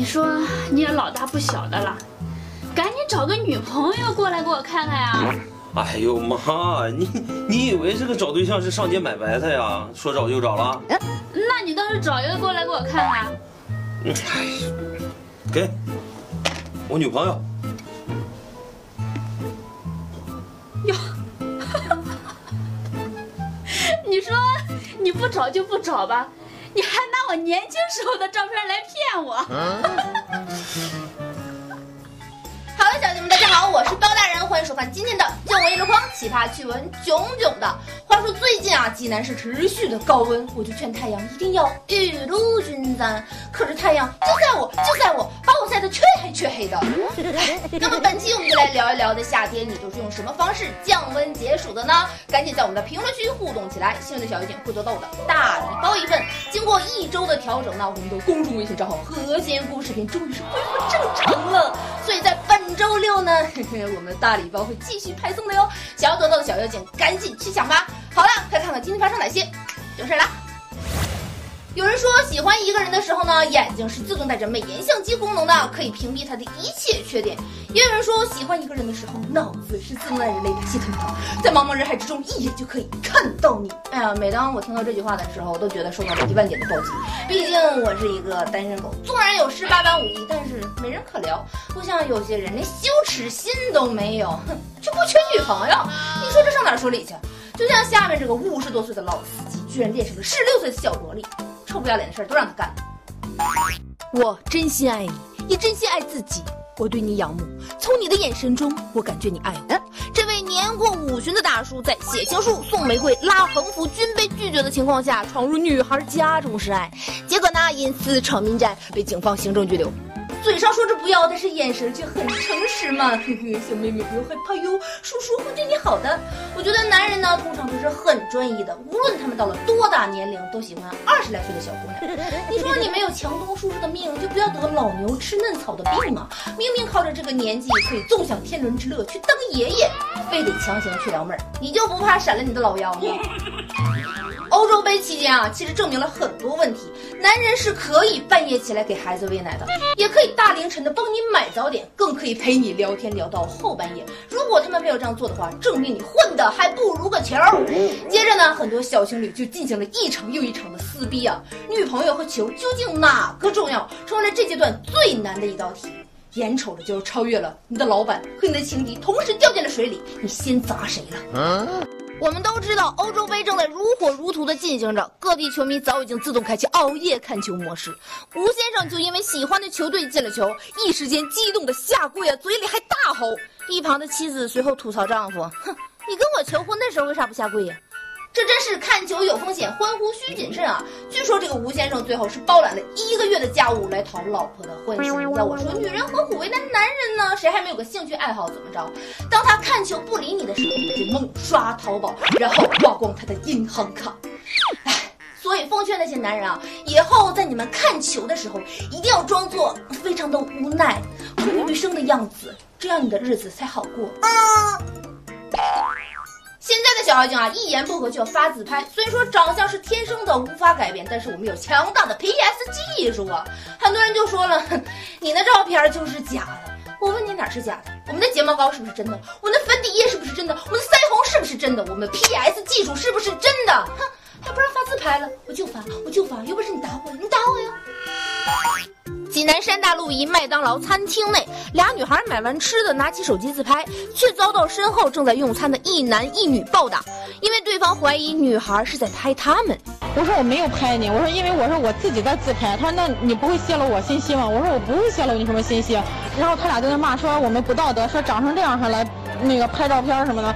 你说你也老大不小的了，赶紧找个女朋友过来给我看看呀！哎呦妈，你你以为这个找对象是上街买白菜呀？说找就找了？那你倒是找一个过来给我看看。哎，给我女朋友。哟，你说你不找就不找吧，你还拿我年轻时候的照片来骗我。好了，小姐们，大家好，我是包大人，欢迎收看今天的《见闻一箩筐》，奇葩趣闻囧囧的。话说最近啊，济南是持续的高温，我就劝太阳一定要雨露均沾。可是太阳就在我，就在我，把我晒得黢黑黢黑的。那么本期我们就来聊一聊，在夏天你都是用什么方式降温解暑的呢？赶紧在我们的评论区互动起来，幸运的小妖精会得到我的大礼包一份。一周的调整呢，我们的公众微信账号和谐故事视频终于是恢复正常了。所以在本周六呢，我们的大礼包会继续派送的哟。想要得到的小妖精，赶紧去抢吧！好了，快看看今天发生哪些有事了！有人说，喜欢一个人的时候呢，眼睛是自动带着美颜相机功能的，可以屏蔽他的一切缺点；也有人说，喜欢一个人的时候，脑子是自动带着雷达系统的，在茫茫人海之中，一眼就可以看到你。哎呀，每当我听到这句话的时候，我都觉得受到了一万点的暴击。毕竟我是一个单身狗，纵然有十八般武艺，但是没人可聊。不像有些人连羞耻心都没有，哼，就不缺女朋友。你说这上哪说理去？就像下面这个五十多岁的老司机，居然恋上了十六岁的小萝莉。臭不要脸的事儿都让他干了。我真心爱你，也真心爱自己。我对你仰慕，从你的眼神中，我感觉你爱我。这位年过五旬的大叔，在写情书、送玫瑰、拉横幅均被拒绝的情况下，闯入女孩家中示爱，结果呢，因私闯民宅被警方行政拘留。嘴上说着不要，但是眼神却很诚实嘛。嘿嘿，小妹妹不用害怕哟，叔叔会对你好的。我觉得男人呢，通常都是很专一的，无论他们到了多大年龄，都喜欢二十来岁的小姑娘。你说你没有强东叔叔的命，就不要得老牛吃嫩草的病嘛。明明靠着这个年纪可以纵享天伦之乐，去当爷爷，非得强行去撩妹儿，你就不怕闪了你的老腰吗？欧洲杯期间啊，其实证明了很多问题。男人是可以半夜起来给孩子喂奶的，也可以大凌晨的帮你买早点，更可以陪你聊天聊到后半夜。如果他们没有这样做的话，证明你混的还不如个球。接着呢，很多小情侣就进行了一场又一场的撕逼啊。女朋友和球究竟哪个重要，成为了这阶段最难的一道题。眼瞅着就要超越了，你的老板和你的情敌同时掉进了水里，你先砸谁了？我们都知道，欧洲杯正在如火如荼的进行着，各地球迷早已经自动开启熬夜看球模式。吴先生就因为喜欢的球队进了球，一时间激动的下跪啊，嘴里还大吼。一旁的妻子随后吐槽丈夫：“哼，你跟我求婚的时候为啥不下跪呀？”这真是看球有风险，欢呼需谨慎啊！据说这个吴先生最后是包揽了一个月的家务来讨老婆的欢心。要我说，女人何苦为难男人呢？谁还没有个兴趣爱好？怎么着？当他看球不理你的时候，你就猛刷淘宝，然后花光他的银行卡。唉，所以奉劝那些男人啊，以后在你们看球的时候，一定要装作非常的无奈、苦不生的样子，这样你的日子才好过。小妖精啊，一言不合就要发自拍。虽说长相是天生的，无法改变，但是我们有强大的 PS 技术啊。很多人就说了，你那照片就是假的。我问你哪是假的？我们的睫毛膏是不是真的？我们的粉底液是不是真的？我们的腮红是不是真的？我们的 PS 技术是不是真的？哼，还不让发自拍了？我就发，我就发，有本事你打我，你打我呀！济南山大路一麦当劳餐厅内，俩女孩买完吃的，拿起手机自拍，却遭到身后正在用餐的一男一女暴打，因为对方怀疑女孩是在拍他们。我说我没有拍你，我说因为我说我自己在自拍。他说那你不会泄露我信息吗？我说我不会泄露你什么信息。然后他俩在那骂说我们不道德，说长成这样还来那个拍照片什么的。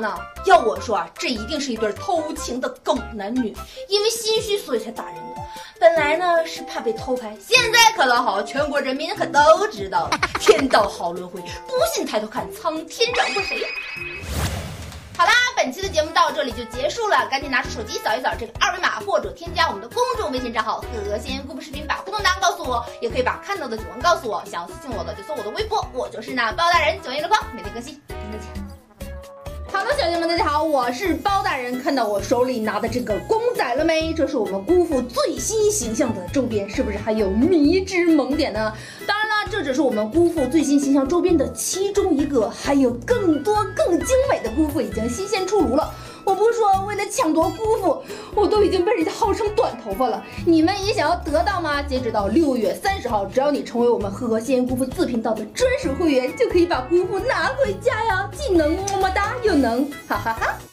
嗯，怎么还真打呢？要我说啊，这一定是一对偷情的狗男女，因为心虚所以才打人的。本来呢是怕被偷拍，现在可倒好，全国人民可都知道了。天道好轮回，不信抬头看，苍天饶过谁？好啦，本期的节目到这里就结束了，赶紧拿出手机扫一扫这个二维码，或者添加我们的公众微信账号“和谐故事视频”，把互动答案告诉我，也可以把看到的九文告诉我。想要私信我的就搜我的微博，我就是那包大人九一箩筐，每天更新，真的钱。好的，小姐们，大家好。我是包大人。看到我手里拿的这个公仔了没？这是我们姑父最新形象的周边，是不是还有迷之萌点呢？当然了，这只是我们姑父最新形象周边的其中一个，还有更多更精美的姑父已经新鲜出炉了。我不说为了抢夺姑父，我都已经被人家号称短头发了。你们也想要得到吗？截止到六月三十号，只要你成为我们和仙姑父自频道的专属会员，就可以把姑父拿回家呀！既能么么哒，又能哈哈哈。